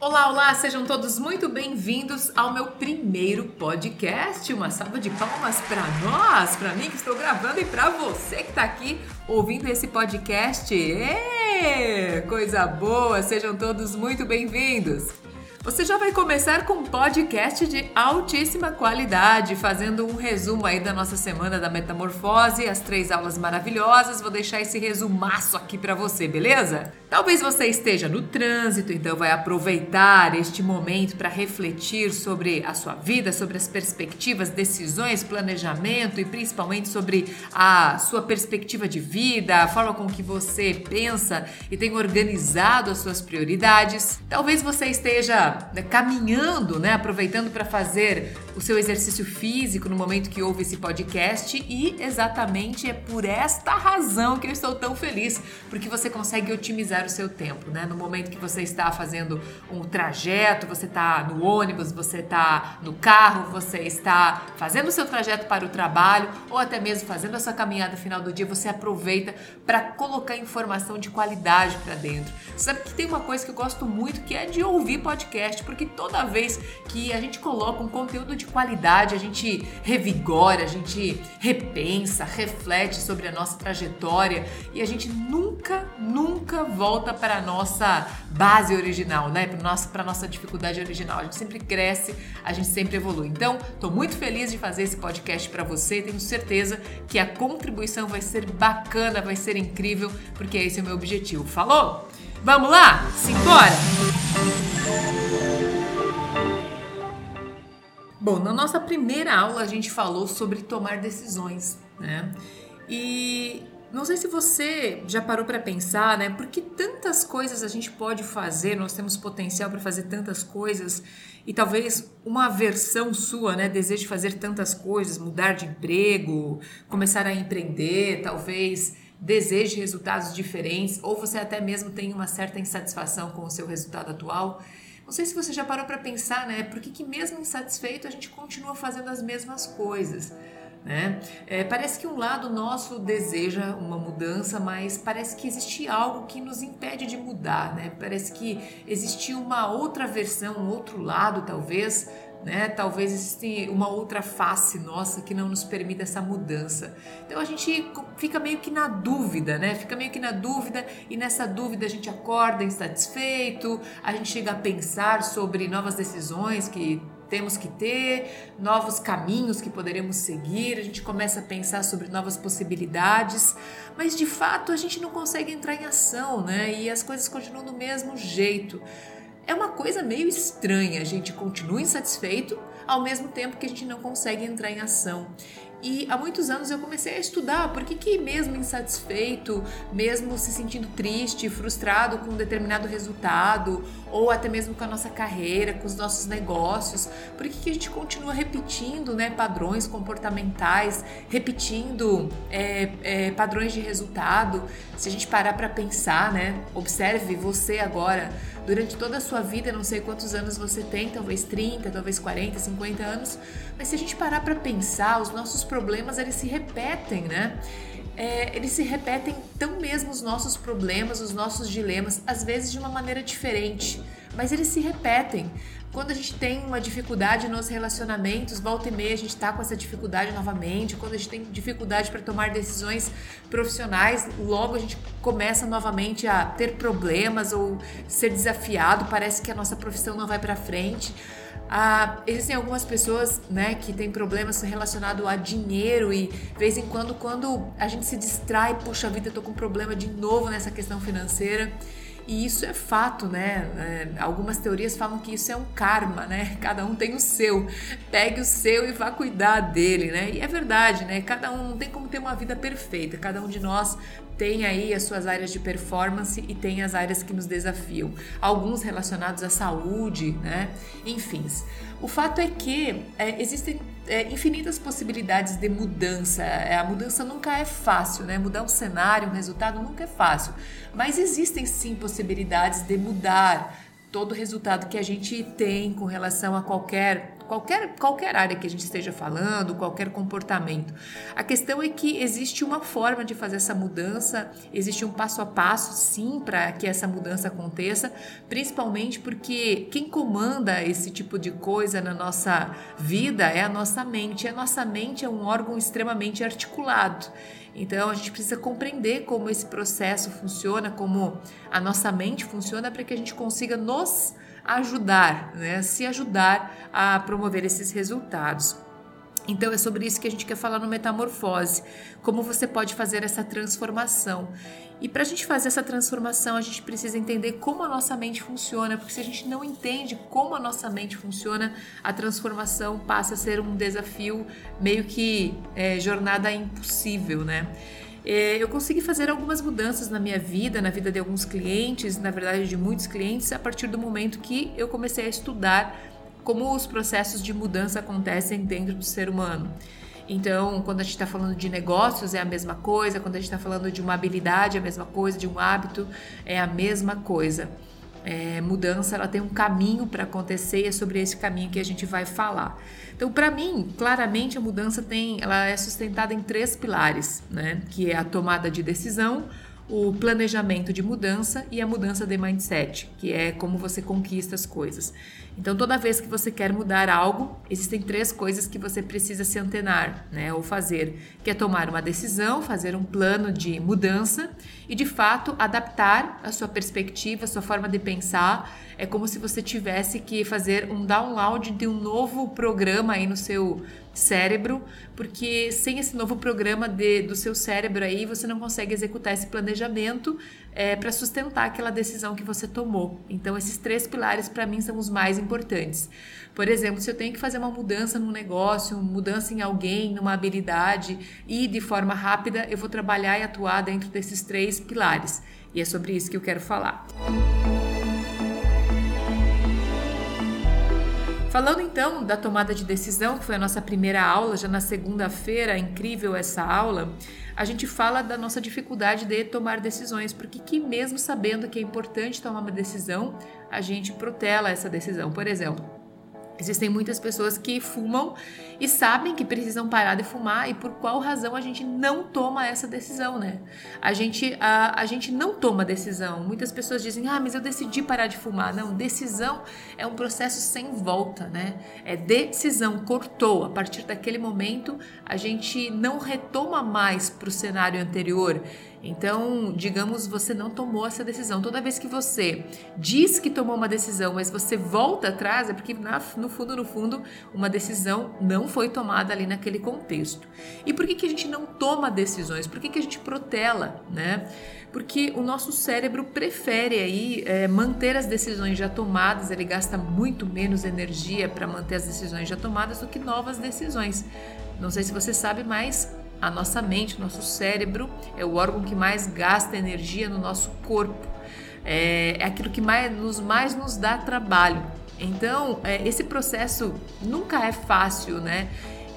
Olá, olá, sejam todos muito bem-vindos ao meu primeiro podcast. Uma salva de palmas para nós, para mim que estou gravando e para você que está aqui ouvindo esse podcast. Coisa boa, sejam todos muito bem-vindos. Você já vai começar com um podcast de altíssima qualidade, fazendo um resumo aí da nossa semana da metamorfose, as três aulas maravilhosas. Vou deixar esse resumaço aqui para você, beleza? Talvez você esteja no trânsito, então vai aproveitar este momento para refletir sobre a sua vida, sobre as perspectivas, decisões, planejamento e principalmente sobre a sua perspectiva de vida, a forma com que você pensa e tem organizado as suas prioridades. Talvez você esteja né, caminhando, né, aproveitando para fazer o seu exercício físico no momento que ouve esse podcast e exatamente é por esta razão que eu estou tão feliz, porque você consegue otimizar o seu tempo, né? No momento que você está fazendo um trajeto, você está no ônibus, você está no carro, você está fazendo o seu trajeto para o trabalho ou até mesmo fazendo a sua caminhada final do dia, você aproveita para colocar informação de qualidade para dentro. Sabe que tem uma coisa que eu gosto muito que é de ouvir podcast, porque toda vez que a gente coloca um conteúdo de qualidade, a gente revigora, a gente repensa, reflete sobre a nossa trajetória e a gente nunca, nunca volta para a nossa base original, né? Para nossa, para nossa dificuldade original. A gente sempre cresce, a gente sempre evolui. Então, estou muito feliz de fazer esse podcast para você. Tenho certeza que a contribuição vai ser bacana, vai ser incrível, porque esse é o meu objetivo. Falou? Vamos lá? Simbora! Bom, na nossa primeira aula a gente falou sobre tomar decisões, né? E não sei se você já parou para pensar, né? Porque tantas coisas a gente pode fazer, nós temos potencial para fazer tantas coisas e talvez uma versão sua, né, deseje fazer tantas coisas, mudar de emprego, começar a empreender, talvez deseje resultados diferentes ou você até mesmo tem uma certa insatisfação com o seu resultado atual. Não sei se você já parou para pensar, né? Por que, que mesmo insatisfeito a gente continua fazendo as mesmas coisas? Né? É, parece que um lado nosso deseja uma mudança, mas parece que existe algo que nos impede de mudar. Né? Parece que existe uma outra versão, um outro lado, talvez. Né? Talvez exista uma outra face nossa que não nos permita essa mudança. Então a gente fica meio que na dúvida, né? Fica meio que na dúvida e nessa dúvida a gente acorda insatisfeito, a gente chega a pensar sobre novas decisões que temos que ter, novos caminhos que poderemos seguir, a gente começa a pensar sobre novas possibilidades, mas de fato a gente não consegue entrar em ação, né? E as coisas continuam do mesmo jeito. É uma coisa meio estranha, a gente continua insatisfeito ao mesmo tempo que a gente não consegue entrar em ação. E há muitos anos eu comecei a estudar por que, que mesmo insatisfeito, mesmo se sentindo triste, frustrado com um determinado resultado, ou até mesmo com a nossa carreira, com os nossos negócios, por que, que a gente continua repetindo né, padrões comportamentais, repetindo é, é, padrões de resultado? Se a gente parar para pensar, né, observe você agora, durante toda a sua vida, não sei quantos anos você tem, talvez 30, talvez 40, 50 anos, mas se a gente parar para pensar, os nossos problemas eles se repetem, né? É, eles se repetem tão mesmo os nossos problemas, os nossos dilemas, às vezes de uma maneira diferente, mas eles se repetem. Quando a gente tem uma dificuldade nos relacionamentos, volta e meia a gente está com essa dificuldade novamente. Quando a gente tem dificuldade para tomar decisões profissionais, logo a gente começa novamente a ter problemas ou ser desafiado. Parece que a nossa profissão não vai para frente. Ah, existem algumas pessoas né, que têm problemas relacionados a dinheiro e, de vez em quando, quando a gente se distrai, puxa vida, eu com problema de novo nessa questão financeira. E isso é fato, né? É, algumas teorias falam que isso é um karma, né? Cada um tem o seu. Pegue o seu e vá cuidar dele, né? E é verdade, né? Cada um não tem como ter uma vida perfeita. Cada um de nós tem aí as suas áreas de performance e tem as áreas que nos desafiam. Alguns relacionados à saúde, né? Enfim. O fato é que é, existem é, infinitas possibilidades de mudança. É, a mudança nunca é fácil, né? Mudar um cenário, um resultado nunca é fácil. Mas existem sim possibilidades de mudar todo o resultado que a gente tem com relação a qualquer qualquer, qualquer área que a gente esteja falando, qualquer comportamento. A questão é que existe uma forma de fazer essa mudança, existe um passo a passo, sim, para que essa mudança aconteça, principalmente porque quem comanda esse tipo de coisa na nossa vida é a nossa mente. A nossa mente é um órgão extremamente articulado. Então a gente precisa compreender como esse processo funciona, como a nossa mente funciona, para que a gente consiga nos ajudar, né? se ajudar a promover esses resultados. Então é sobre isso que a gente quer falar no Metamorfose, como você pode fazer essa transformação. E para a gente fazer essa transformação, a gente precisa entender como a nossa mente funciona, porque se a gente não entende como a nossa mente funciona, a transformação passa a ser um desafio meio que é, jornada impossível, né? É, eu consegui fazer algumas mudanças na minha vida, na vida de alguns clientes, na verdade de muitos clientes, a partir do momento que eu comecei a estudar como os processos de mudança acontecem dentro do ser humano. Então, quando a gente está falando de negócios, é a mesma coisa, quando a gente está falando de uma habilidade, é a mesma coisa, de um hábito, é a mesma coisa. É, mudança ela tem um caminho para acontecer e é sobre esse caminho que a gente vai falar. Então, para mim, claramente a mudança tem, ela é sustentada em três pilares, né? Que é a tomada de decisão, o planejamento de mudança e a mudança de mindset, que é como você conquista as coisas. Então, toda vez que você quer mudar algo, existem três coisas que você precisa se antenar, né, ou fazer, que é tomar uma decisão, fazer um plano de mudança e, de fato, adaptar a sua perspectiva, a sua forma de pensar. É como se você tivesse que fazer um download de um novo programa aí no seu cérebro, porque sem esse novo programa de, do seu cérebro aí, você não consegue executar esse planejamento é, para sustentar aquela decisão que você tomou. Então, esses três pilares, para mim, são os mais importantes. Por exemplo, se eu tenho que fazer uma mudança num negócio, mudança em alguém, numa habilidade e de forma rápida, eu vou trabalhar e atuar dentro desses três pilares. E é sobre isso que eu quero falar. Falando então da tomada de decisão, que foi a nossa primeira aula, já na segunda-feira, incrível essa aula, a gente fala da nossa dificuldade de tomar decisões, porque que mesmo sabendo que é importante tomar uma decisão, a gente protela essa decisão. Por exemplo, Existem muitas pessoas que fumam e sabem que precisam parar de fumar e por qual razão a gente não toma essa decisão, né? A gente, a, a gente não toma decisão. Muitas pessoas dizem, ah, mas eu decidi parar de fumar. Não, decisão é um processo sem volta, né? É decisão, cortou. A partir daquele momento, a gente não retoma mais para o cenário anterior. Então, digamos, você não tomou essa decisão. Toda vez que você diz que tomou uma decisão, mas você volta atrás, é porque na, no fundo, no fundo, uma decisão não foi tomada ali naquele contexto. E por que, que a gente não toma decisões? Por que, que a gente protela, né? Porque o nosso cérebro prefere aí é, manter as decisões já tomadas, ele gasta muito menos energia para manter as decisões já tomadas do que novas decisões. Não sei se você sabe, mas a nossa mente, o nosso cérebro é o órgão que mais gasta energia no nosso corpo. É, é aquilo que mais nos, mais nos dá trabalho. Então, é, esse processo nunca é fácil, né?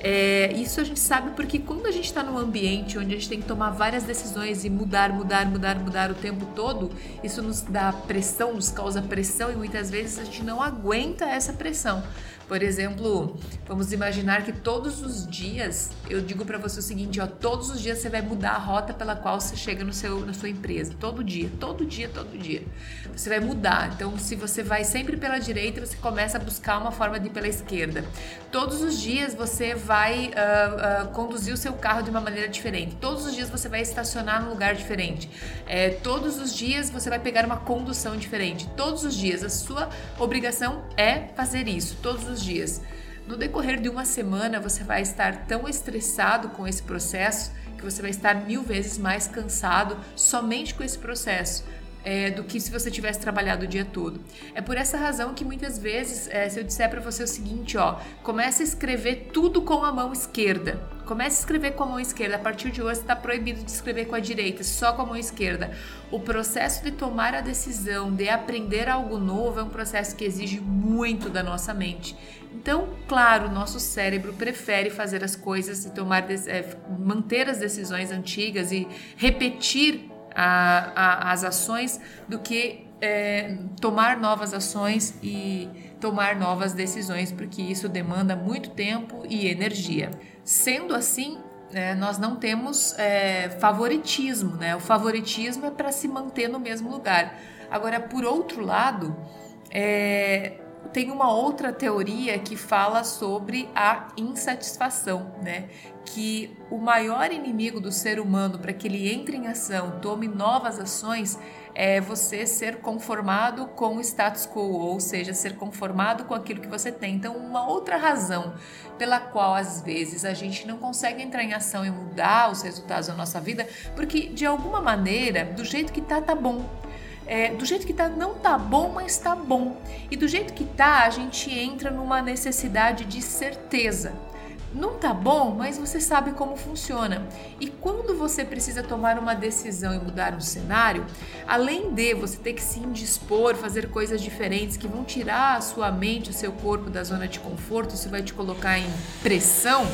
É, isso a gente sabe porque quando a gente está num ambiente onde a gente tem que tomar várias decisões e mudar, mudar, mudar, mudar o tempo todo, isso nos dá pressão, nos causa pressão e muitas vezes a gente não aguenta essa pressão. Por exemplo, vamos imaginar que todos os dias eu digo para você o seguinte, ó, todos os dias você vai mudar a rota pela qual você chega no seu na sua empresa, todo dia, todo dia, todo dia. Você vai mudar. Então, se você vai sempre pela direita, você começa a buscar uma forma de ir pela esquerda. Todos os dias você vai uh, uh, conduzir o seu carro de uma maneira diferente. Todos os dias você vai estacionar num lugar diferente. É, todos os dias você vai pegar uma condução diferente. Todos os dias a sua obrigação é fazer isso. Todos os os dias. No decorrer de uma semana, você vai estar tão estressado com esse processo que você vai estar mil vezes mais cansado somente com esse processo. É, do que se você tivesse trabalhado o dia todo. É por essa razão que muitas vezes, é, se eu disser para você o seguinte, ó, comece a escrever tudo com a mão esquerda. Comece a escrever com a mão esquerda. A partir de hoje está proibido de escrever com a direita, só com a mão esquerda. O processo de tomar a decisão, de aprender algo novo, é um processo que exige muito da nossa mente. Então, claro, nosso cérebro prefere fazer as coisas e tomar, é, manter as decisões antigas e repetir a, a, as ações do que é, tomar novas ações e tomar novas decisões, porque isso demanda muito tempo e energia. Sendo assim, é, nós não temos é, favoritismo, né? O favoritismo é para se manter no mesmo lugar. Agora, por outro lado, é, tem uma outra teoria que fala sobre a insatisfação, né? Que o maior inimigo do ser humano para que ele entre em ação, tome novas ações, é você ser conformado com o status quo, ou seja, ser conformado com aquilo que você tem. Então, uma outra razão pela qual às vezes a gente não consegue entrar em ação e mudar os resultados da nossa vida, porque de alguma maneira, do jeito que tá, tá bom é, do jeito que tá, não tá bom, mas tá bom. E do jeito que tá, a gente entra numa necessidade de certeza. Não tá bom, mas você sabe como funciona. E quando você precisa tomar uma decisão e mudar um cenário, além de você ter que se indispor, fazer coisas diferentes que vão tirar a sua mente, o seu corpo da zona de conforto, isso vai te colocar em pressão.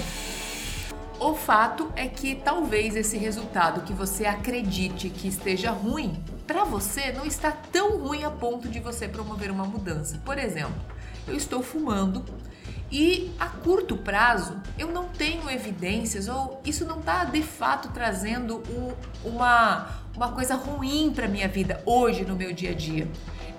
O fato é que talvez esse resultado que você acredite que esteja ruim para você não está tão ruim a ponto de você promover uma mudança. Por exemplo, eu estou fumando e a curto prazo eu não tenho evidências ou isso não está de fato trazendo um, uma, uma coisa ruim para minha vida hoje no meu dia a dia.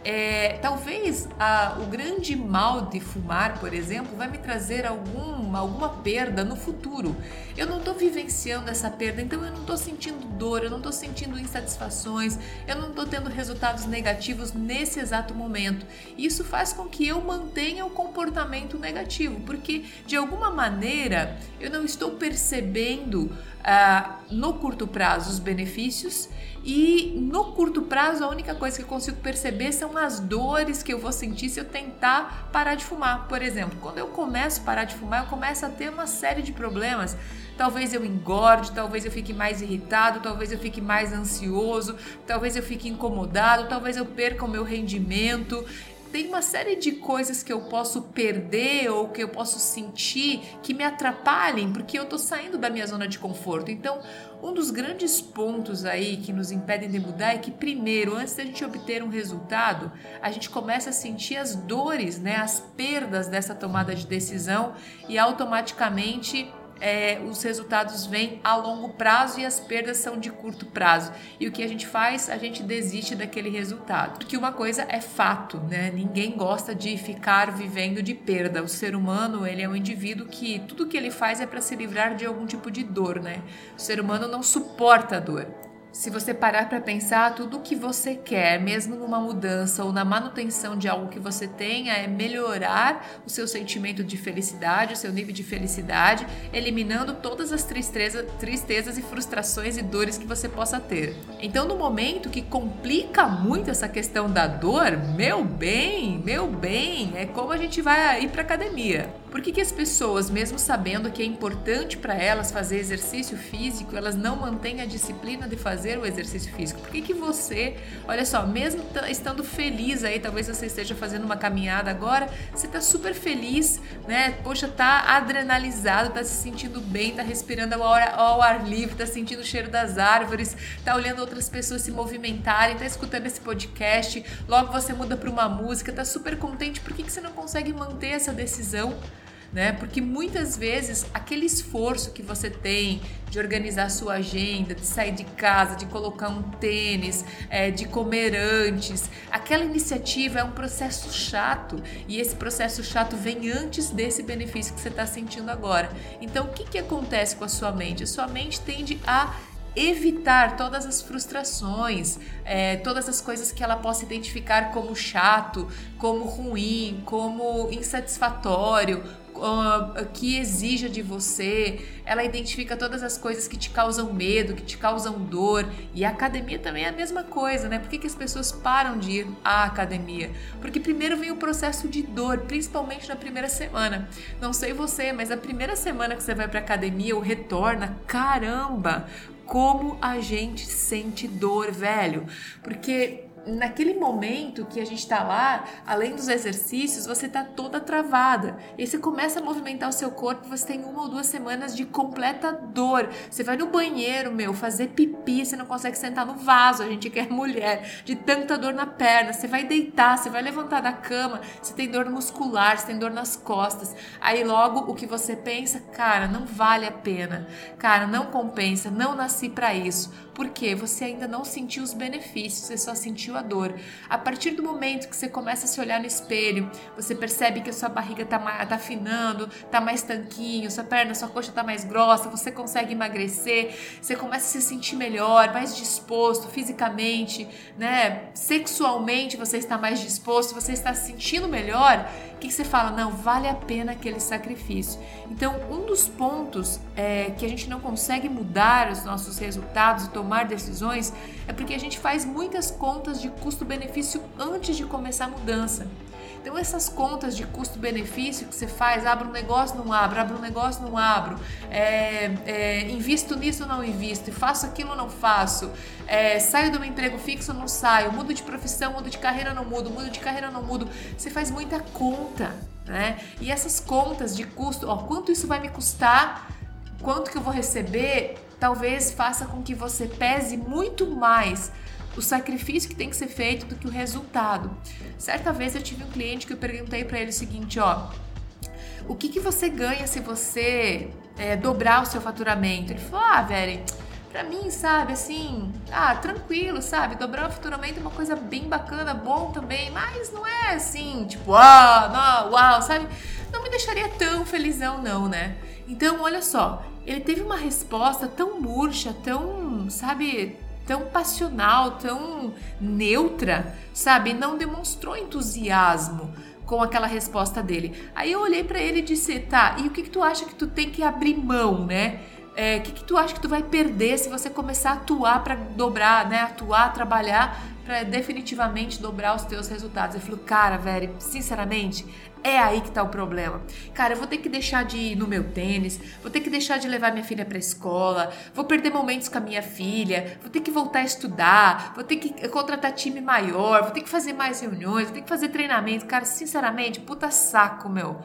É, talvez a, o grande mal de fumar, por exemplo, vai me trazer algum, alguma perda no futuro. Eu não estou vivenciando essa perda, então eu não estou sentindo dor, eu não estou sentindo insatisfações, eu não estou tendo resultados negativos nesse exato momento. Isso faz com que eu mantenha o comportamento negativo, porque de alguma maneira eu não estou percebendo ah, no curto prazo os benefícios e no curto prazo, a única coisa que eu consigo perceber são as dores que eu vou sentir se eu tentar parar de fumar. Por exemplo, quando eu começo a parar de fumar, eu começo a ter uma série de problemas. Talvez eu engorde, talvez eu fique mais irritado, talvez eu fique mais ansioso, talvez eu fique incomodado, talvez eu perca o meu rendimento tem uma série de coisas que eu posso perder ou que eu posso sentir que me atrapalhem porque eu tô saindo da minha zona de conforto. Então, um dos grandes pontos aí que nos impedem de mudar é que primeiro, antes da gente obter um resultado, a gente começa a sentir as dores, né, as perdas dessa tomada de decisão e automaticamente é, os resultados vêm a longo prazo e as perdas são de curto prazo. E o que a gente faz? A gente desiste daquele resultado. Porque uma coisa é fato, né? Ninguém gosta de ficar vivendo de perda. O ser humano, ele é um indivíduo que tudo que ele faz é para se livrar de algum tipo de dor, né? O ser humano não suporta a dor. Se você parar para pensar, tudo o que você quer, mesmo numa mudança ou na manutenção de algo que você tenha, é melhorar o seu sentimento de felicidade, o seu nível de felicidade, eliminando todas as tristeza, tristezas e frustrações e dores que você possa ter. Então, no momento que complica muito essa questão da dor, meu bem, meu bem, é como a gente vai ir para academia. Por que, que as pessoas, mesmo sabendo que é importante para elas fazer exercício físico, elas não mantêm a disciplina de fazer o exercício físico? Por que, que você, olha só, mesmo estando feliz aí, talvez você esteja fazendo uma caminhada agora, você está super feliz, né? Poxa, tá adrenalizado, tá se sentindo bem, tá respirando ao ar, ao ar livre, tá sentindo o cheiro das árvores, tá olhando outras pessoas se movimentarem, tá escutando esse podcast, logo você muda para uma música, tá super contente. Por que, que você não consegue manter essa decisão? Né? Porque muitas vezes aquele esforço que você tem de organizar sua agenda, de sair de casa, de colocar um tênis, é, de comer antes, aquela iniciativa é um processo chato e esse processo chato vem antes desse benefício que você está sentindo agora. Então, o que, que acontece com a sua mente? A sua mente tende a evitar todas as frustrações, é, todas as coisas que ela possa identificar como chato, como ruim, como insatisfatório, que exija de você, ela identifica todas as coisas que te causam medo, que te causam dor. E a academia também é a mesma coisa, né? Por que, que as pessoas param de ir à academia? Porque primeiro vem o processo de dor, principalmente na primeira semana. Não sei você, mas a primeira semana que você vai para academia ou retorna, caramba, como a gente sente dor, velho. Porque naquele momento que a gente está lá, além dos exercícios, você está toda travada. E você começa a movimentar o seu corpo, você tem uma ou duas semanas de completa dor. Você vai no banheiro, meu, fazer pipi, você não consegue sentar no vaso, a gente quer mulher, de tanta dor na perna. Você vai deitar, você vai levantar da cama, você tem dor muscular, você tem dor nas costas. Aí logo o que você pensa, cara, não vale a pena. Cara, não compensa, não nasci para isso. Porque você ainda não sentiu os benefícios, você só sentiu a dor. A partir do momento que você começa a se olhar no espelho, você percebe que a sua barriga tá, tá afinando, tá mais tanquinho, sua perna, sua coxa tá mais grossa, você consegue emagrecer, você começa a se sentir melhor, mais disposto fisicamente, né? Sexualmente você está mais disposto, você está se sentindo melhor que você fala, não, vale a pena aquele sacrifício. Então, um dos pontos é, que a gente não consegue mudar os nossos resultados e tomar decisões é porque a gente faz muitas contas de custo-benefício antes de começar a mudança. Então, essas contas de custo-benefício que você faz, abro um negócio, não abro, abro um negócio, não abro, é, é, invisto nisso, não invisto, faço aquilo, não faço, é, saio do meu emprego fixo, não saio, mudo de profissão, mudo de carreira, não mudo, mudo de carreira, não mudo. Você faz muita conta, né? E essas contas de custo, ó, quanto isso vai me custar, quanto que eu vou receber, talvez faça com que você pese muito mais o sacrifício que tem que ser feito do que o resultado. Certa vez eu tive um cliente que eu perguntei para ele o seguinte, ó, o que, que você ganha se você é, dobrar o seu faturamento? Ele falou, ah, velho, pra mim, sabe, assim, ah, tranquilo, sabe, dobrar o faturamento é uma coisa bem bacana, bom também, mas não é assim, tipo, ah, não, uau, sabe? Não me deixaria tão felizão, não, né? Então, olha só, ele teve uma resposta tão murcha, tão, sabe, tão passional, tão neutra, sabe? Não demonstrou entusiasmo com aquela resposta dele. Aí eu olhei para ele e disse: "Tá, e o que que tu acha que tu tem que abrir mão, né? É, o que que tu acha que tu vai perder se você começar a atuar para dobrar, né? Atuar, trabalhar para definitivamente dobrar os teus resultados. Eu falei, cara, velho, sinceramente, é aí que tá o problema. Cara, eu vou ter que deixar de ir no meu tênis, vou ter que deixar de levar minha filha pra escola, vou perder momentos com a minha filha, vou ter que voltar a estudar, vou ter que contratar time maior, vou ter que fazer mais reuniões, vou ter que fazer treinamento. Cara, sinceramente, puta saco, meu.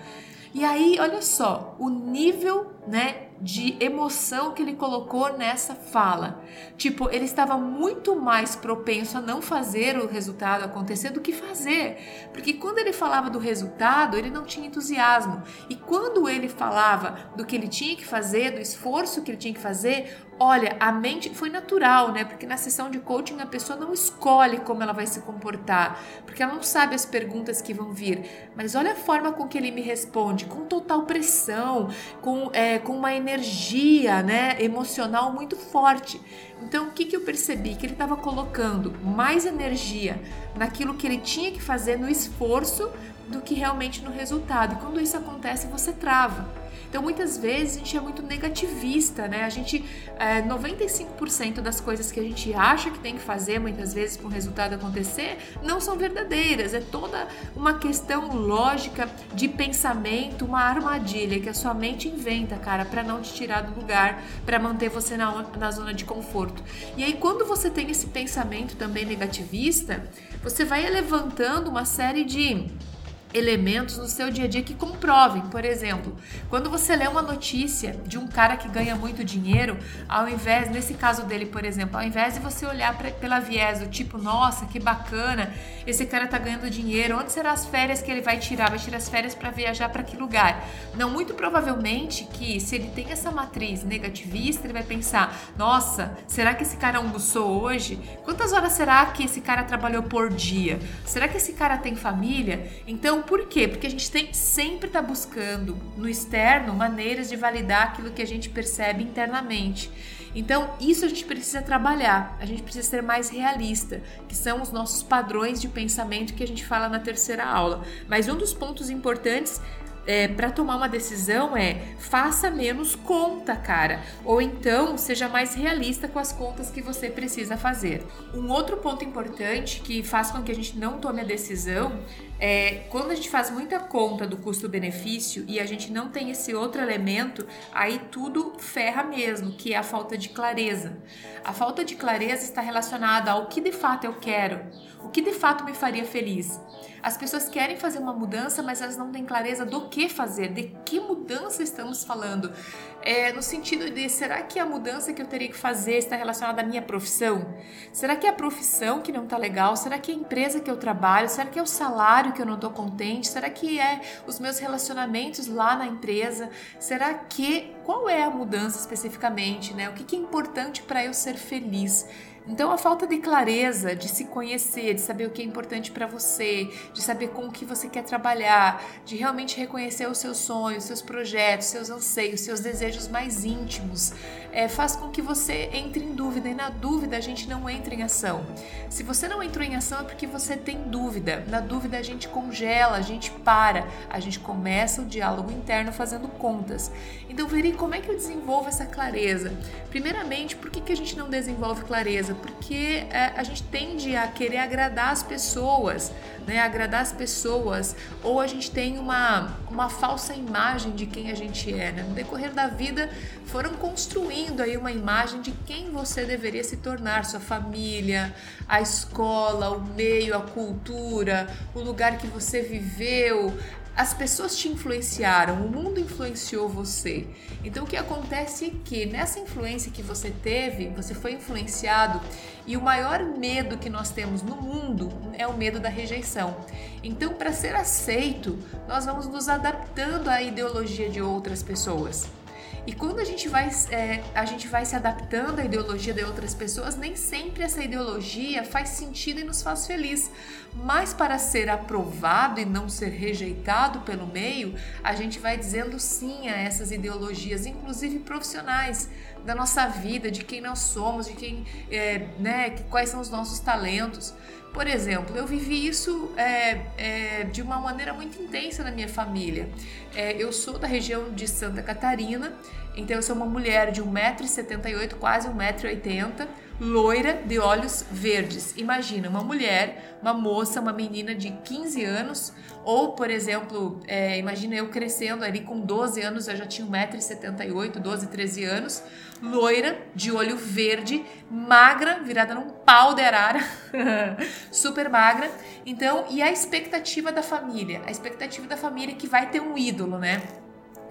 E aí, olha só, o nível, né, de emoção que ele colocou nessa fala. Tipo, ele estava muito mais propenso a não fazer o resultado acontecer do que fazer. Porque quando ele falava do resultado, ele não tinha entusiasmo. E quando ele falava do que ele tinha que fazer, do esforço que ele tinha que fazer, Olha, a mente foi natural, né? Porque na sessão de coaching a pessoa não escolhe como ela vai se comportar, porque ela não sabe as perguntas que vão vir. Mas olha a forma com que ele me responde, com total pressão, com, é, com uma energia né, emocional muito forte. Então, o que, que eu percebi? Que ele estava colocando mais energia naquilo que ele tinha que fazer no esforço do que realmente no resultado. E quando isso acontece, você trava. Então, muitas vezes a gente é muito negativista, né? A gente, é, 95% das coisas que a gente acha que tem que fazer, muitas vezes para o resultado acontecer, não são verdadeiras. É toda uma questão lógica de pensamento, uma armadilha que a sua mente inventa, cara, para não te tirar do lugar, para manter você na, na zona de conforto. E aí, quando você tem esse pensamento também negativista, você vai levantando uma série de elementos no seu dia a dia que comprovem. Por exemplo, quando você lê uma notícia de um cara que ganha muito dinheiro, ao invés, nesse caso dele, por exemplo, ao invés de você olhar pra, pela viés do tipo, nossa, que bacana, esse cara tá ganhando dinheiro, onde serão as férias que ele vai tirar? Vai tirar as férias para viajar para que lugar? Não, muito provavelmente que se ele tem essa matriz negativista, ele vai pensar, nossa, será que esse cara almoçou hoje? Quantas horas será que esse cara trabalhou por dia? Será que esse cara tem família? Então, por quê? Porque a gente tem sempre está buscando no externo maneiras de validar aquilo que a gente percebe internamente. Então, isso a gente precisa trabalhar, a gente precisa ser mais realista, que são os nossos padrões de pensamento que a gente fala na terceira aula. Mas um dos pontos importantes é, para tomar uma decisão é faça menos conta, cara. Ou então seja mais realista com as contas que você precisa fazer. Um outro ponto importante que faz com que a gente não tome a decisão é quando a gente faz muita conta do custo-benefício e a gente não tem esse outro elemento, aí tudo ferra mesmo, que é a falta de clareza. A falta de clareza está relacionada ao que de fato eu quero, o que de fato me faria feliz. As pessoas querem fazer uma mudança, mas elas não têm clareza do que fazer, de que mudança estamos falando. É, no sentido de, será que a mudança que eu teria que fazer está relacionada à minha profissão? Será que é a profissão que não está legal? Será que é a empresa que eu trabalho? Será que é o salário que eu não estou contente? Será que é os meus relacionamentos lá na empresa? Será que qual é a mudança especificamente? Né? O que, que é importante para eu ser feliz? Então, a falta de clareza, de se conhecer, de saber o que é importante para você, de saber com o que você quer trabalhar, de realmente reconhecer os seus sonhos, seus projetos, seus anseios, seus desejos mais íntimos, é, faz com que você entre em dúvida. E na dúvida, a gente não entra em ação. Se você não entrou em ação, é porque você tem dúvida. Na dúvida, a gente congela, a gente para, a gente começa o diálogo interno fazendo contas. Então, Veri, como é que eu desenvolvo essa clareza? Primeiramente, por que, que a gente não desenvolve clareza? porque é, a gente tende a querer agradar as pessoas, né? Agradar as pessoas, ou a gente tem uma, uma falsa imagem de quem a gente é, né? No decorrer da vida foram construindo aí uma imagem de quem você deveria se tornar, sua família, a escola, o meio, a cultura, o lugar que você viveu, as pessoas te influenciaram, o mundo influenciou você. Então o que acontece é que nessa influência que você teve, você foi influenciado e o maior medo que nós temos no mundo é o medo da rejeição. Então, para ser aceito, nós vamos nos adaptando à ideologia de outras pessoas. E quando a gente vai, é, a gente vai se adaptando à ideologia de outras pessoas, nem sempre essa ideologia faz sentido e nos faz feliz. Mas para ser aprovado e não ser rejeitado pelo meio, a gente vai dizendo sim a essas ideologias, inclusive profissionais da nossa vida, de quem nós somos, de quem, é, né, quais são os nossos talentos. Por exemplo, eu vivi isso é, é, de uma maneira muito intensa na minha família. É, eu sou da região de Santa Catarina, então eu sou uma mulher de 1,78m, quase 1,80m, loira de olhos verdes. Imagina uma mulher, uma moça, uma menina de 15 anos, ou, por exemplo, é, imagina eu crescendo ali com 12 anos, eu já tinha 1,78m, 12, 13 anos, loira, de olho verde, magra, virada num pau de arara, super magra. Então, e a expectativa da família? A expectativa da família é que vai ter um ídolo, né?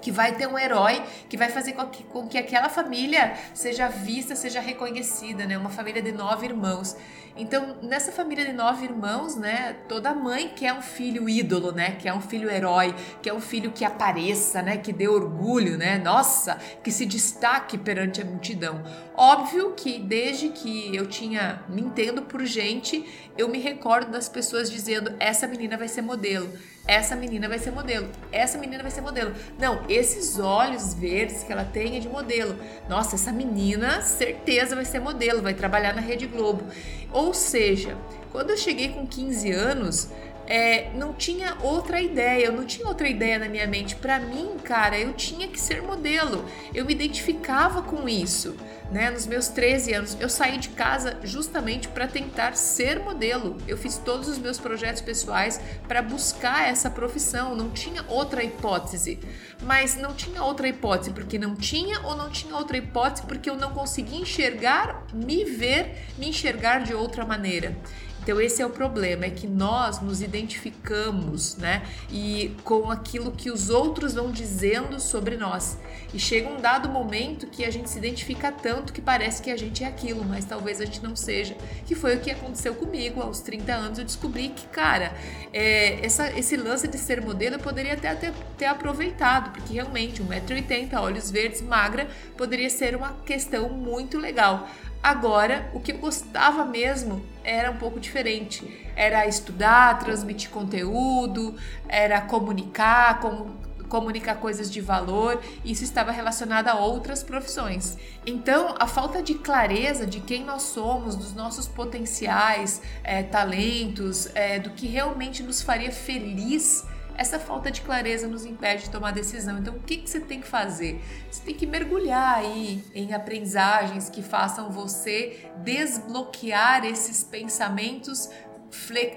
Que vai ter um herói que vai fazer com que, com que aquela família seja vista, seja reconhecida, né? Uma família de nove irmãos. Então, nessa família de nove irmãos, né, toda mãe quer um filho ídolo, né, quer um filho herói, quer um filho que apareça, né, que dê orgulho, né, nossa, que se destaque perante a multidão. Óbvio que desde que eu tinha, me entendo por gente, eu me recordo das pessoas dizendo: essa menina vai ser modelo essa menina vai ser modelo, essa menina vai ser modelo. Não, esses olhos verdes que ela tem é de modelo. Nossa, essa menina certeza vai ser modelo, vai trabalhar na Rede Globo. Ou seja, quando eu cheguei com 15 anos, é, não tinha outra ideia, eu não tinha outra ideia na minha mente. Para mim, cara, eu tinha que ser modelo. Eu me identificava com isso né, nos meus 13 anos, eu saí de casa justamente para tentar ser modelo. Eu fiz todos os meus projetos pessoais para buscar essa profissão, não tinha outra hipótese. Mas não tinha outra hipótese porque não tinha ou não tinha outra hipótese porque eu não conseguia enxergar, me ver, me enxergar de outra maneira. Então esse é o problema, é que nós nos identificamos, né, e com aquilo que os outros vão dizendo sobre nós. E chega um dado momento que a gente se identifica tanto que parece que a gente é aquilo, mas talvez a gente não seja. Que foi o que aconteceu comigo aos 30 anos. Eu descobri que, cara, é, essa, esse lance de ser modelo eu poderia até ter, ter aproveitado, porque realmente 1,80m, olhos verdes, magra, poderia ser uma questão muito legal. Agora, o que eu gostava mesmo era um pouco diferente. Era estudar, transmitir conteúdo, era comunicar, como, comunicar coisas de valor. Isso estava relacionado a outras profissões. Então, a falta de clareza de quem nós somos, dos nossos potenciais, é, talentos, é, do que realmente nos faria feliz essa falta de clareza nos impede de tomar decisão. Então, o que, que você tem que fazer? Você tem que mergulhar aí em aprendizagens que façam você desbloquear esses pensamentos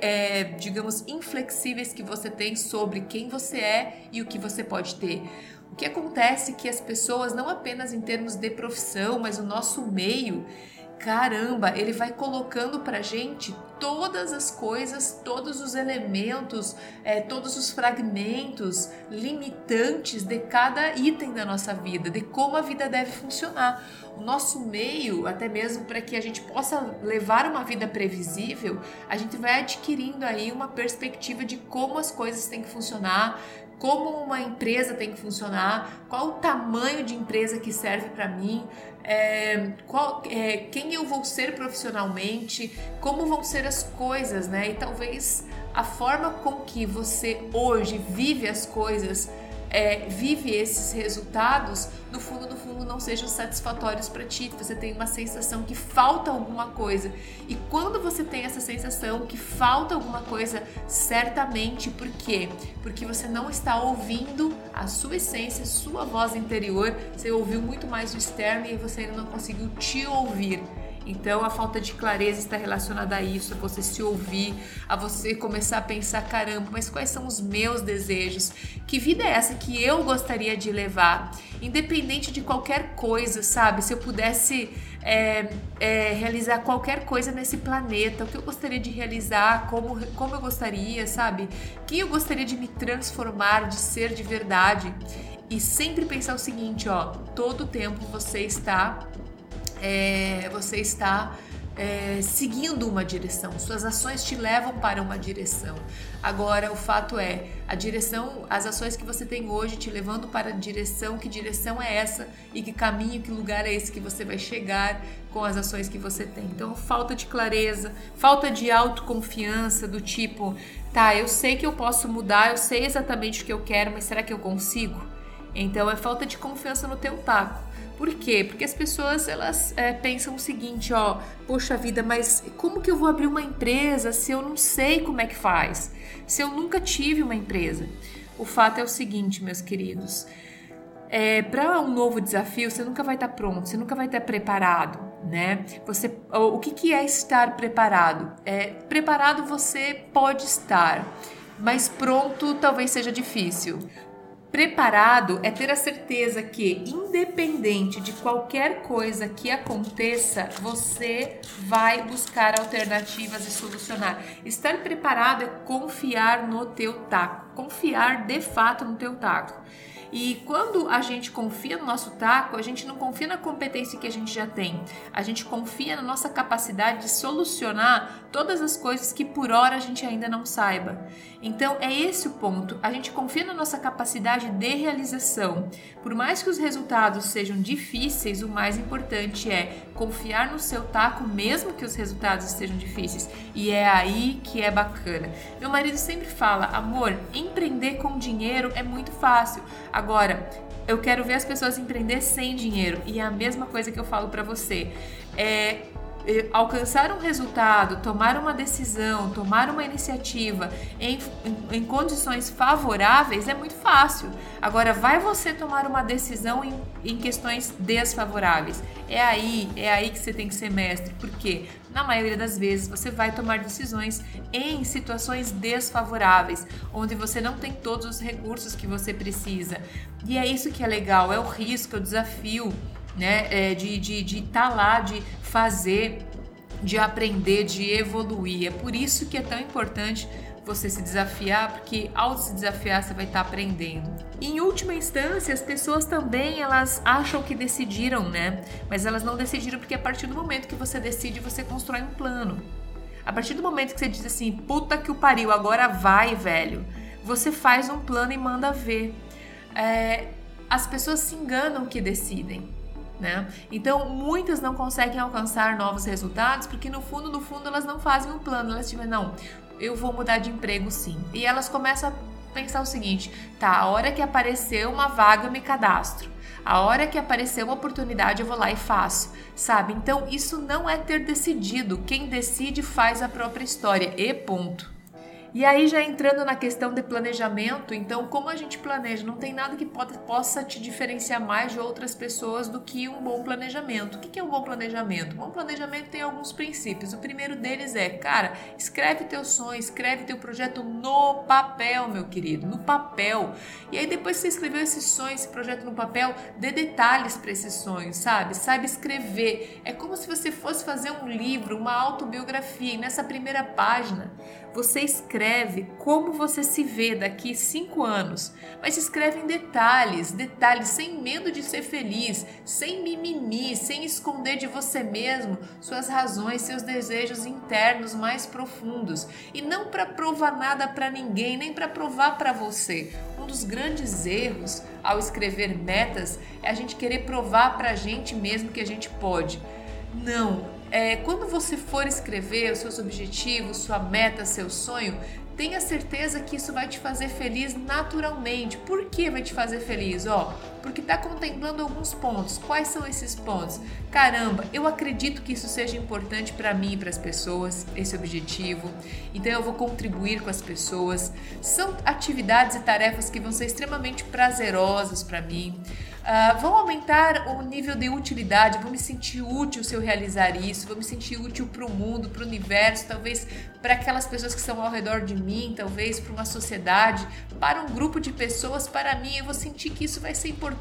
é, digamos, inflexíveis que você tem sobre quem você é e o que você pode ter. O que acontece é que as pessoas, não apenas em termos de profissão, mas o nosso meio, caramba, ele vai colocando pra gente todas as coisas, todos os elementos, é, todos os fragmentos limitantes de cada item da nossa vida, de como a vida deve funcionar. O nosso meio, até mesmo para que a gente possa levar uma vida previsível, a gente vai adquirindo aí uma perspectiva de como as coisas têm que funcionar, como uma empresa tem que funcionar, qual o tamanho de empresa que serve para mim, é, qual, é, quem eu vou ser profissionalmente, como vão ser as coisas, né? E talvez a forma com que você hoje vive as coisas é, vive esses resultados, no fundo, no fundo, não sejam satisfatórios para ti. Você tem uma sensação que falta alguma coisa. E quando você tem essa sensação que falta alguma coisa, certamente, por quê? Porque você não está ouvindo a sua essência, sua voz interior. Você ouviu muito mais o externo e você ainda não conseguiu te ouvir. Então a falta de clareza está relacionada a isso, a você se ouvir, a você começar a pensar, caramba, mas quais são os meus desejos? Que vida é essa que eu gostaria de levar? Independente de qualquer coisa, sabe? Se eu pudesse é, é, realizar qualquer coisa nesse planeta, o que eu gostaria de realizar, como, como eu gostaria, sabe? Quem eu gostaria de me transformar, de ser de verdade. E sempre pensar o seguinte, ó, todo tempo você está é, você está é, seguindo uma direção, suas ações te levam para uma direção. Agora, o fato é, a direção, as ações que você tem hoje te levando para a direção, que direção é essa e que caminho, que lugar é esse que você vai chegar com as ações que você tem. Então, falta de clareza, falta de autoconfiança, do tipo, tá, eu sei que eu posso mudar, eu sei exatamente o que eu quero, mas será que eu consigo? Então, é falta de confiança no teu taco. Por quê? Porque as pessoas elas é, pensam o seguinte, ó, poxa vida, mas como que eu vou abrir uma empresa se eu não sei como é que faz? Se eu nunca tive uma empresa? O fato é o seguinte, meus queridos, é, para um novo desafio você nunca vai estar tá pronto, você nunca vai estar tá preparado, né? Você, o que, que é estar preparado? É, preparado você pode estar, mas pronto talvez seja difícil. Preparado é ter a certeza que, independente de qualquer coisa que aconteça, você vai buscar alternativas e solucionar. Estar preparado é confiar no teu taco, confiar de fato no teu taco. E quando a gente confia no nosso taco, a gente não confia na competência que a gente já tem. A gente confia na nossa capacidade de solucionar todas as coisas que por hora a gente ainda não saiba. Então é esse o ponto. A gente confia na nossa capacidade de realização. Por mais que os resultados sejam difíceis, o mais importante é confiar no seu taco, mesmo que os resultados estejam difíceis. E é aí que é bacana. Meu marido sempre fala: amor, empreender com dinheiro é muito fácil. Agora, eu quero ver as pessoas empreender sem dinheiro. E é a mesma coisa que eu falo para você. É, alcançar um resultado, tomar uma decisão, tomar uma iniciativa em, em, em, condições favoráveis é muito fácil. Agora, vai você tomar uma decisão em, em questões desfavoráveis? É aí, é aí que você tem que ser mestre, porque na maioria das vezes você vai tomar decisões em situações desfavoráveis, onde você não tem todos os recursos que você precisa. E é isso que é legal, é o risco, é o desafio né? É, de estar de, de tá lá, de fazer, de aprender, de evoluir. É por isso que é tão importante você se desafiar, porque ao se desafiar você vai estar tá aprendendo. Em última instância, as pessoas também elas acham que decidiram, né? Mas elas não decidiram porque a partir do momento que você decide, você constrói um plano. A partir do momento que você diz assim, puta que o pariu, agora vai, velho, você faz um plano e manda ver. É, as pessoas se enganam que decidem. Né? Então, muitas não conseguem alcançar novos resultados porque, no fundo, no fundo, elas não fazem um plano. Elas dizem, não, eu vou mudar de emprego sim. E elas começam a pensar o seguinte: tá, a hora que aparecer uma vaga, eu me cadastro. A hora que aparecer uma oportunidade, eu vou lá e faço, sabe? Então, isso não é ter decidido. Quem decide faz a própria história. E ponto. E aí, já entrando na questão de planejamento, então, como a gente planeja? Não tem nada que pode, possa te diferenciar mais de outras pessoas do que um bom planejamento. O que é um bom planejamento? Um bom planejamento tem alguns princípios. O primeiro deles é, cara, escreve teu sonho, escreve teu projeto no papel, meu querido, no papel. E aí, depois que você escreveu esse sonho, esse projeto no papel, dê detalhes para esse sonho, sabe? Saiba escrever. É como se você fosse fazer um livro, uma autobiografia. E nessa primeira página, você escreve como você se vê daqui cinco anos, mas escreve em detalhes, detalhes, sem medo de ser feliz, sem mimimi, sem esconder de você mesmo suas razões, seus desejos internos mais profundos. E não para provar nada para ninguém, nem para provar para você. Um dos grandes erros ao escrever metas é a gente querer provar para a gente mesmo que a gente pode. Não, é, quando você for escrever os seus objetivos, sua meta, seu sonho, tenha certeza que isso vai te fazer feliz naturalmente. Por que vai te fazer feliz? Ó, porque está contemplando alguns pontos. Quais são esses pontos? Caramba, eu acredito que isso seja importante para mim e para as pessoas, esse objetivo. Então eu vou contribuir com as pessoas. São atividades e tarefas que vão ser extremamente prazerosas para mim. Uh, vão aumentar o nível de utilidade, vou me sentir útil se eu realizar isso, vou me sentir útil para o mundo, para o universo, talvez para aquelas pessoas que estão ao redor de mim, talvez para uma sociedade, para um grupo de pessoas, para mim, eu vou sentir que isso vai ser importante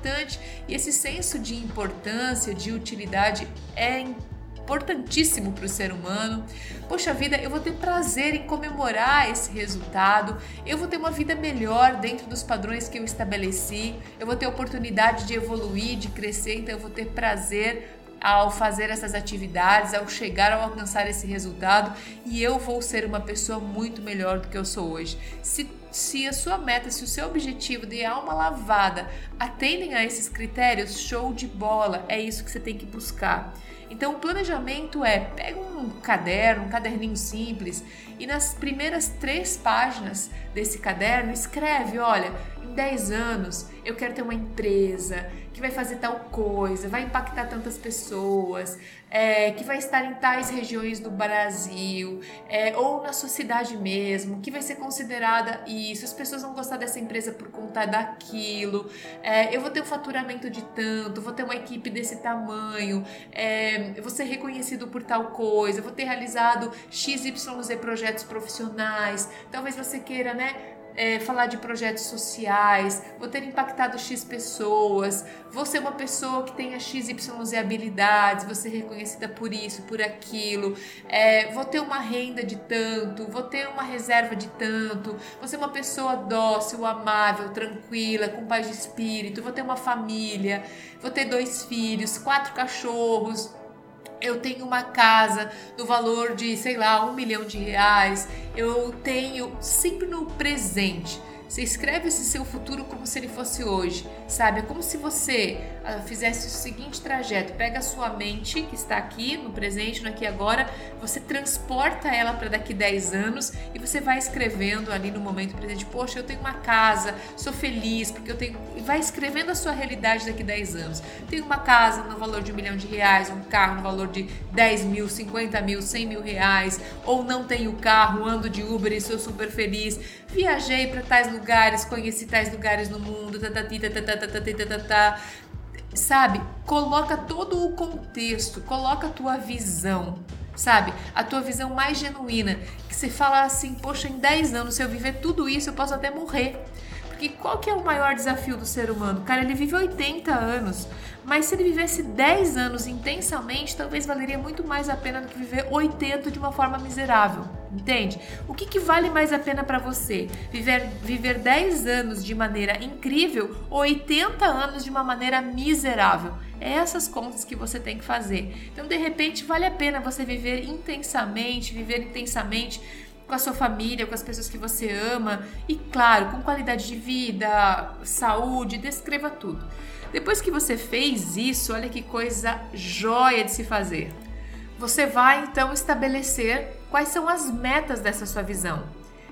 e esse senso de importância, de utilidade é importante importantíssimo para o ser humano. Poxa vida, eu vou ter prazer em comemorar esse resultado, eu vou ter uma vida melhor dentro dos padrões que eu estabeleci, eu vou ter oportunidade de evoluir, de crescer, então eu vou ter prazer ao fazer essas atividades, ao chegar ao alcançar esse resultado. E eu vou ser uma pessoa muito melhor do que eu sou hoje. Se, se a sua meta, se o seu objetivo de alma lavada atendem a esses critérios, show de bola, é isso que você tem que buscar. Então, o planejamento é: pega um caderno, um caderninho simples, e nas primeiras três páginas desse caderno escreve: olha, em 10 anos eu quero ter uma empresa que vai fazer tal coisa, vai impactar tantas pessoas, é, que vai estar em tais regiões do Brasil, é, ou na sua cidade mesmo, que vai ser considerada isso, as pessoas vão gostar dessa empresa por conta daquilo, é, eu vou ter um faturamento de tanto, vou ter uma equipe desse tamanho, é, eu vou ser reconhecido por tal coisa, vou ter realizado XYZ projetos profissionais, talvez você queira, né? É, falar de projetos sociais, vou ter impactado X pessoas, vou ser uma pessoa que tenha XYZ habilidades, vou ser reconhecida por isso, por aquilo, é, vou ter uma renda de tanto, vou ter uma reserva de tanto, vou ser uma pessoa dócil, amável, tranquila, com paz de espírito, vou ter uma família, vou ter dois filhos, quatro cachorros eu tenho uma casa no valor de, sei lá, um milhão de reais, eu tenho sempre no presente. Você escreve esse seu futuro como se ele fosse hoje, sabe? É como se você uh, fizesse o seguinte trajeto: pega a sua mente, que está aqui no presente, no aqui e agora, você transporta ela para daqui 10 anos e você vai escrevendo ali no momento presente: Poxa, eu tenho uma casa, sou feliz, porque eu tenho. E vai escrevendo a sua realidade daqui 10 anos. Tenho uma casa no valor de um milhão de reais, um carro no valor de 10 mil, 50 mil, 100 mil reais, ou não tenho carro, ando de Uber e sou super feliz. Viajei para tais lugares, conheci tais lugares no mundo, tatati, tatati, sabe? Coloca todo o contexto, coloca a tua visão, sabe? A tua visão mais genuína, que você fala assim, poxa, em 10 anos, se eu viver tudo isso, eu posso até morrer. Porque qual que é o maior desafio do ser humano? Cara, ele vive 80 anos, mas se ele vivesse 10 anos intensamente, talvez valeria muito mais a pena do que viver 80 de uma forma miserável. Entende? O que, que vale mais a pena para você? Viver, viver 10 anos de maneira incrível ou 80 anos de uma maneira miserável? É essas contas que você tem que fazer. Então, de repente, vale a pena você viver intensamente, viver intensamente com a sua família, com as pessoas que você ama e, claro, com qualidade de vida, saúde, descreva tudo. Depois que você fez isso, olha que coisa joia de se fazer. Você vai então estabelecer quais são as metas dessa sua visão.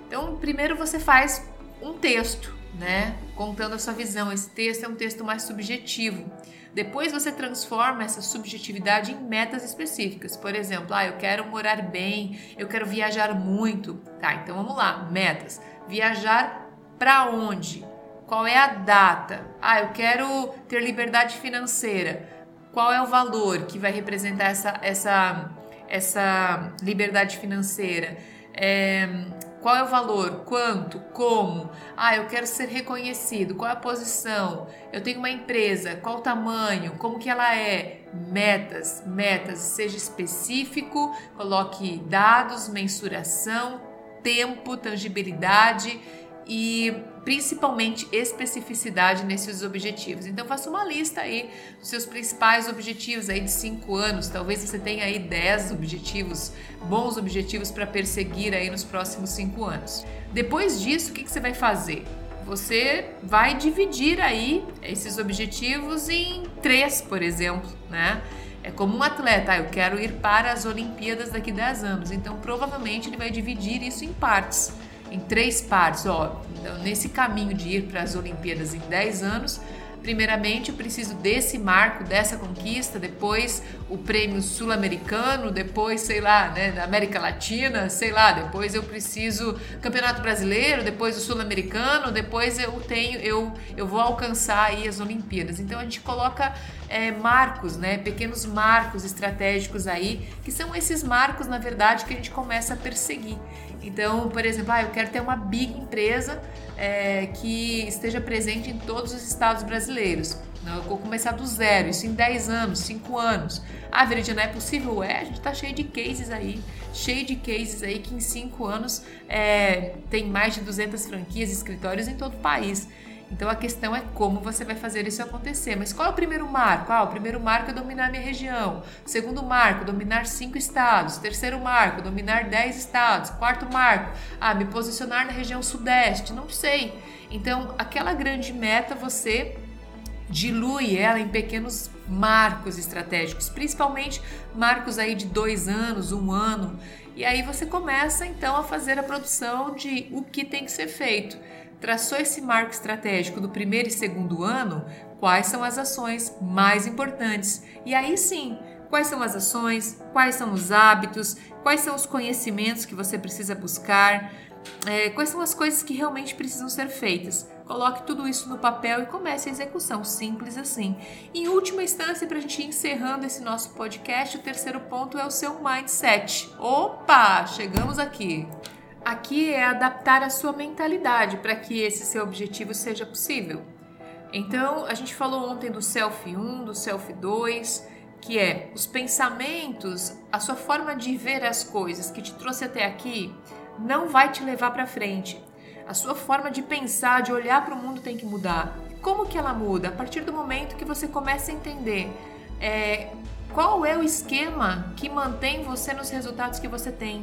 Então, primeiro você faz um texto, né? Contando a sua visão. Esse texto é um texto mais subjetivo. Depois você transforma essa subjetividade em metas específicas. Por exemplo, ah, eu quero morar bem, eu quero viajar muito. Tá, então vamos lá, metas. Viajar para onde? Qual é a data? Ah, eu quero ter liberdade financeira. Qual é o valor que vai representar essa, essa, essa liberdade financeira? É, qual é o valor? Quanto? Como? Ah, eu quero ser reconhecido. Qual é a posição? Eu tenho uma empresa. Qual o tamanho? Como que ela é? Metas, metas. Seja específico, coloque dados, mensuração, tempo, tangibilidade e principalmente especificidade nesses objetivos. Então faça uma lista aí dos seus principais objetivos aí de cinco anos. Talvez você tenha aí 10 objetivos, bons objetivos para perseguir aí nos próximos cinco anos. Depois disso, o que, que você vai fazer? Você vai dividir aí esses objetivos em três, por exemplo, né? É como um atleta, ah, eu quero ir para as Olimpíadas daqui a 10 anos. Então, provavelmente, ele vai dividir isso em partes em três partes. Ó, então, nesse caminho de ir para as Olimpíadas em 10 anos, primeiramente eu preciso desse marco, dessa conquista, depois o prêmio sul-americano, depois, sei lá, né, da América Latina, sei lá, depois eu preciso campeonato brasileiro, depois o sul-americano, depois eu tenho, eu, eu vou alcançar aí as Olimpíadas. Então a gente coloca é, marcos, né, pequenos marcos estratégicos aí, que são esses marcos, na verdade, que a gente começa a perseguir. Então, por exemplo, ah, eu quero ter uma big empresa é, que esteja presente em todos os estados brasileiros. Eu vou começar do zero, isso em 10 anos, 5 anos. Ah, Veridiana, é possível? É, a gente está cheio de cases aí, cheio de cases aí que em 5 anos é, tem mais de 200 franquias, escritórios em todo o país. Então a questão é como você vai fazer isso acontecer. Mas qual é o primeiro marco? Ah, o primeiro marco é dominar minha região. Segundo marco, dominar cinco estados. Terceiro marco, dominar dez estados. Quarto marco, ah, me posicionar na região sudeste. Não sei. Então, aquela grande meta você dilui ela em pequenos marcos estratégicos, principalmente marcos aí de dois anos, um ano. E aí você começa então a fazer a produção de o que tem que ser feito traçou esse marco estratégico do primeiro e segundo ano, quais são as ações mais importantes. E aí sim, quais são as ações, quais são os hábitos, quais são os conhecimentos que você precisa buscar, é, quais são as coisas que realmente precisam ser feitas. Coloque tudo isso no papel e comece a execução, simples assim. Em última instância, para a gente ir encerrando esse nosso podcast, o terceiro ponto é o seu mindset. Opa, chegamos aqui. Aqui é adaptar a sua mentalidade para que esse seu objetivo seja possível. Então, a gente falou ontem do Self 1, do Self 2, que é os pensamentos, a sua forma de ver as coisas que te trouxe até aqui, não vai te levar para frente. A sua forma de pensar, de olhar para o mundo tem que mudar. Como que ela muda? A partir do momento que você começa a entender é, qual é o esquema que mantém você nos resultados que você tem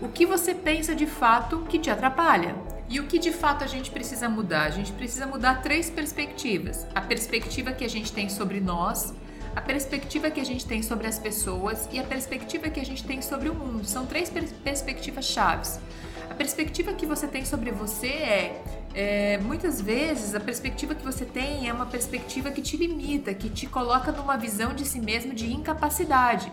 o que você pensa de fato que te atrapalha. E o que de fato a gente precisa mudar? A gente precisa mudar três perspectivas: a perspectiva que a gente tem sobre nós, a perspectiva que a gente tem sobre as pessoas e a perspectiva que a gente tem sobre o mundo. São três pers perspectivas chaves. A perspectiva que você tem sobre você é, é, muitas vezes a perspectiva que você tem é uma perspectiva que te limita, que te coloca numa visão de si mesmo de incapacidade.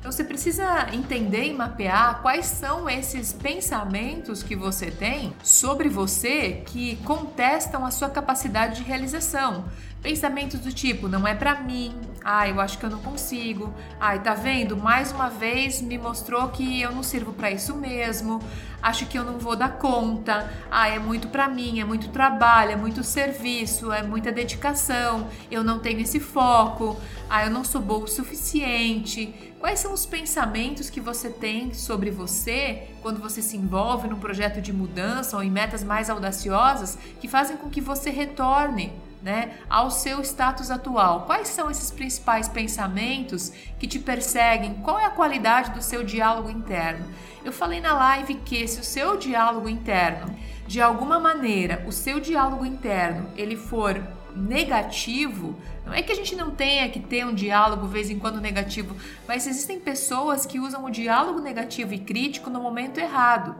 Então você precisa entender e mapear quais são esses pensamentos que você tem sobre você que contestam a sua capacidade de realização. Pensamentos do tipo, não é para mim, ah, eu acho que eu não consigo, ai, tá vendo? Mais uma vez me mostrou que eu não sirvo para isso mesmo, acho que eu não vou dar conta, ah, é muito para mim, é muito trabalho, é muito serviço, é muita dedicação, eu não tenho esse foco, ah, eu não sou boa o suficiente. Quais são os pensamentos que você tem sobre você quando você se envolve num projeto de mudança ou em metas mais audaciosas que fazem com que você retorne né, ao seu status atual. Quais são esses principais pensamentos que te perseguem? Qual é a qualidade do seu diálogo interno? Eu falei na live que se o seu diálogo interno, de alguma maneira, o seu diálogo interno, ele for negativo, não é que a gente não tenha que ter um diálogo de vez em quando negativo, mas existem pessoas que usam o diálogo negativo e crítico no momento errado.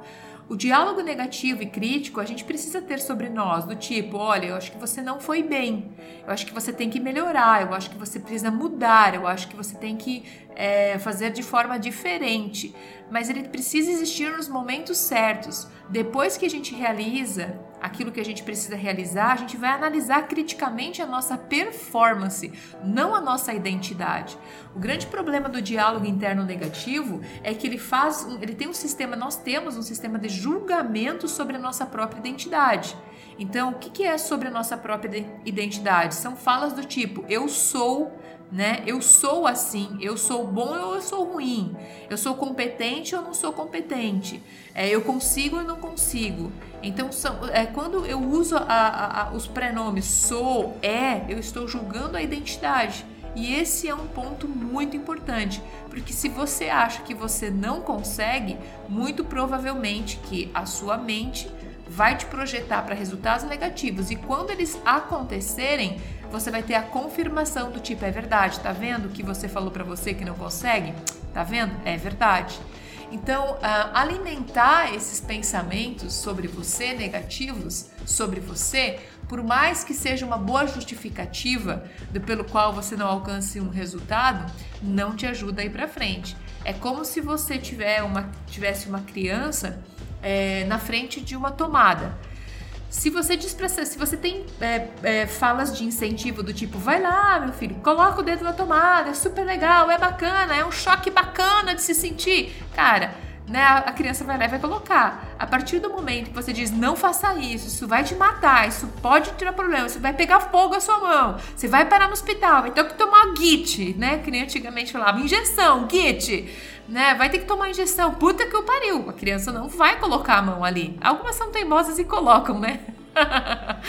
O diálogo negativo e crítico a gente precisa ter sobre nós, do tipo, olha, eu acho que você não foi bem, eu acho que você tem que melhorar, eu acho que você precisa mudar, eu acho que você tem que é, fazer de forma diferente. Mas ele precisa existir nos momentos certos. Depois que a gente realiza aquilo que a gente precisa realizar, a gente vai analisar criticamente a nossa performance, não a nossa identidade. O grande problema do diálogo interno negativo é que ele faz, ele tem um sistema, nós temos um sistema de julgamento sobre a nossa própria identidade. Então, o que é sobre a nossa própria identidade? São falas do tipo: eu sou né? Eu sou assim, eu sou bom ou eu sou ruim, eu sou competente ou não sou competente, é, eu consigo ou não consigo. Então, são, é, quando eu uso a, a, a, os prenomes sou, é, eu estou julgando a identidade. E esse é um ponto muito importante, porque se você acha que você não consegue, muito provavelmente que a sua mente vai te projetar para resultados negativos e quando eles acontecerem, você vai ter a confirmação do tipo é verdade, tá vendo que você falou para você que não consegue? Tá vendo? É verdade. Então, uh, alimentar esses pensamentos sobre você negativos, sobre você, por mais que seja uma boa justificativa do, pelo qual você não alcance um resultado, não te ajuda a ir para frente. É como se você tiver uma, tivesse uma criança é, na frente de uma tomada. Se você diz pra, se você tem é, é, falas de incentivo do tipo, vai lá, meu filho, coloca o dedo na tomada, é super legal, é bacana, é um choque bacana de se sentir. Cara, né, a criança vai lá e vai colocar. A partir do momento que você diz, não faça isso, isso vai te matar, isso pode tirar problema, isso vai pegar fogo a sua mão, você vai parar no hospital, vai ter que tomar GIT, né? Que nem antigamente falava, injeção, GIT né? Vai ter que tomar injeção. Puta que eu pariu. A criança não vai colocar a mão ali. Algumas são teimosas e colocam, né?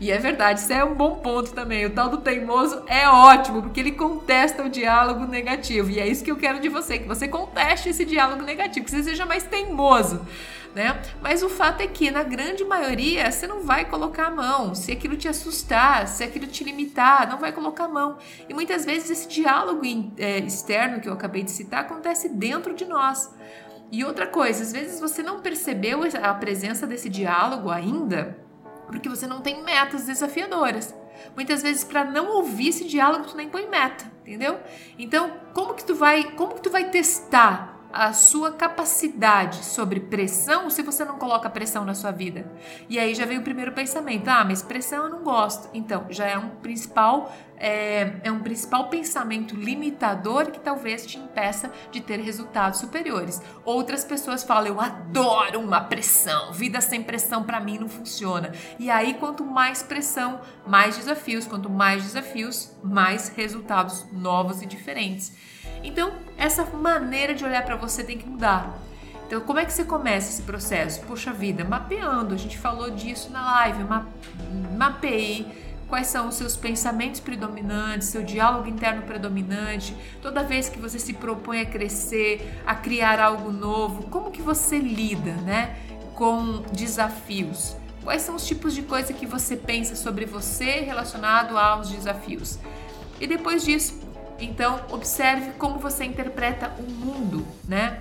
e é verdade, isso é um bom ponto também. O tal do teimoso é ótimo, porque ele contesta o diálogo negativo. E é isso que eu quero de você, que você conteste esse diálogo negativo, que você seja mais teimoso né? Mas o fato é que, na grande maioria, você não vai colocar a mão. Se aquilo te assustar, se aquilo te limitar, não vai colocar a mão. E muitas vezes esse diálogo é, externo que eu acabei de citar acontece dentro de nós. E outra coisa, às vezes você não percebeu a presença desse diálogo ainda porque você não tem metas desafiadoras. Muitas vezes para não ouvir esse diálogo tu nem põe meta, entendeu? Então, como que tu vai, como que tu vai testar a sua capacidade sobre pressão se você não coloca pressão na sua vida. E aí já vem o primeiro pensamento: ah, mas pressão eu não gosto. Então, já é um principal é, é um principal pensamento limitador que talvez te impeça de ter resultados superiores. Outras pessoas falam: eu adoro uma pressão, vida sem pressão para mim não funciona. E aí, quanto mais pressão, mais desafios, quanto mais desafios, mais resultados novos e diferentes. Então, essa maneira de olhar para você tem que mudar. Então, como é que você começa esse processo? Poxa vida, mapeando. A gente falou disso na live. Ma mapeei quais são os seus pensamentos predominantes, seu diálogo interno predominante. Toda vez que você se propõe a crescer, a criar algo novo, como que você lida, né, com desafios? Quais são os tipos de coisa que você pensa sobre você relacionado aos desafios? E depois disso, então, observe como você interpreta o mundo, né?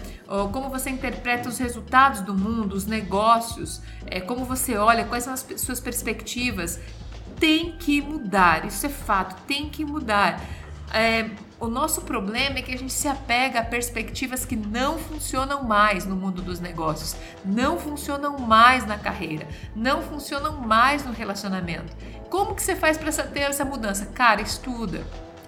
Como você interpreta os resultados do mundo, os negócios, é, como você olha, quais são as suas perspectivas. Tem que mudar, isso é fato, tem que mudar. É, o nosso problema é que a gente se apega a perspectivas que não funcionam mais no mundo dos negócios, não funcionam mais na carreira, não funcionam mais no relacionamento. Como que você faz para ter essa mudança? Cara, estuda,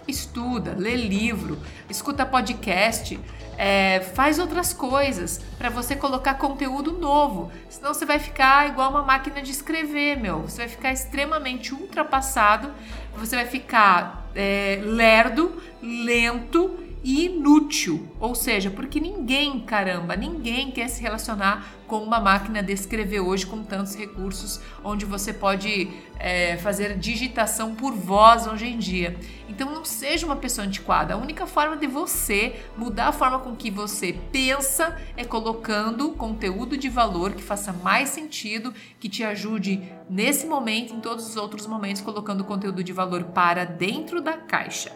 estuda, lê livro, escuta podcast, é, faz outras coisas para você colocar conteúdo novo. Senão você vai ficar igual uma máquina de escrever, meu. Você vai ficar extremamente ultrapassado, você vai ficar é, lerdo, lento inútil. Ou seja, porque ninguém, caramba, ninguém quer se relacionar com uma máquina de escrever hoje com tantos recursos, onde você pode é, fazer digitação por voz hoje em dia. Então não seja uma pessoa antiquada. A única forma de você mudar a forma com que você pensa é colocando conteúdo de valor que faça mais sentido, que te ajude nesse momento, em todos os outros momentos, colocando conteúdo de valor para dentro da caixa.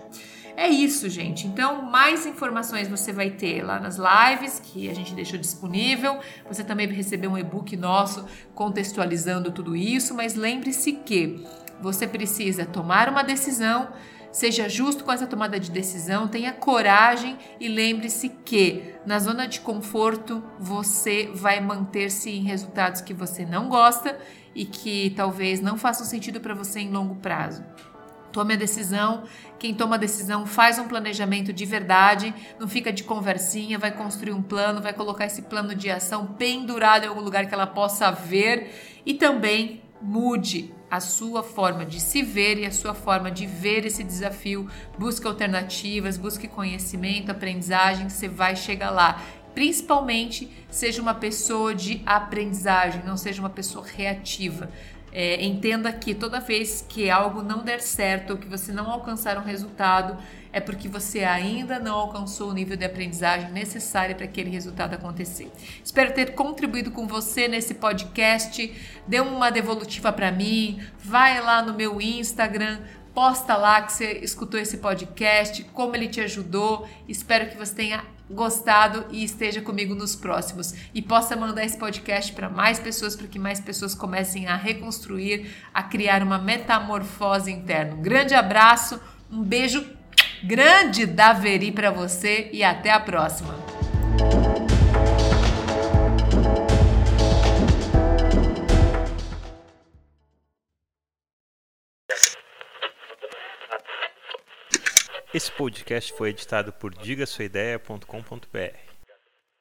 É isso, gente. Então, mais informações você vai ter lá nas lives que a gente deixou disponível. Você também vai receber um e-book nosso contextualizando tudo isso, mas lembre-se que você precisa tomar uma decisão, seja justo com essa tomada de decisão, tenha coragem e lembre-se que na zona de conforto você vai manter-se em resultados que você não gosta e que talvez não façam sentido para você em longo prazo. Tome a decisão. Quem toma a decisão faz um planejamento de verdade, não fica de conversinha, vai construir um plano, vai colocar esse plano de ação pendurado em algum lugar que ela possa ver e também mude a sua forma de se ver e a sua forma de ver esse desafio. Busque alternativas, busque conhecimento, aprendizagem, você vai chegar lá. Principalmente, seja uma pessoa de aprendizagem, não seja uma pessoa reativa. É, entenda que toda vez que algo não der certo ou que você não alcançar um resultado, é porque você ainda não alcançou o nível de aprendizagem necessário para aquele resultado acontecer. Espero ter contribuído com você nesse podcast. Dê uma devolutiva para mim, vai lá no meu Instagram, posta lá que você escutou esse podcast, como ele te ajudou. Espero que você tenha gostado e esteja comigo nos próximos e possa mandar esse podcast para mais pessoas para que mais pessoas comecem a reconstruir, a criar uma metamorfose interna. Um grande abraço, um beijo grande da Veri para você e até a próxima. Esse podcast foi editado por digasuaideia.com.br.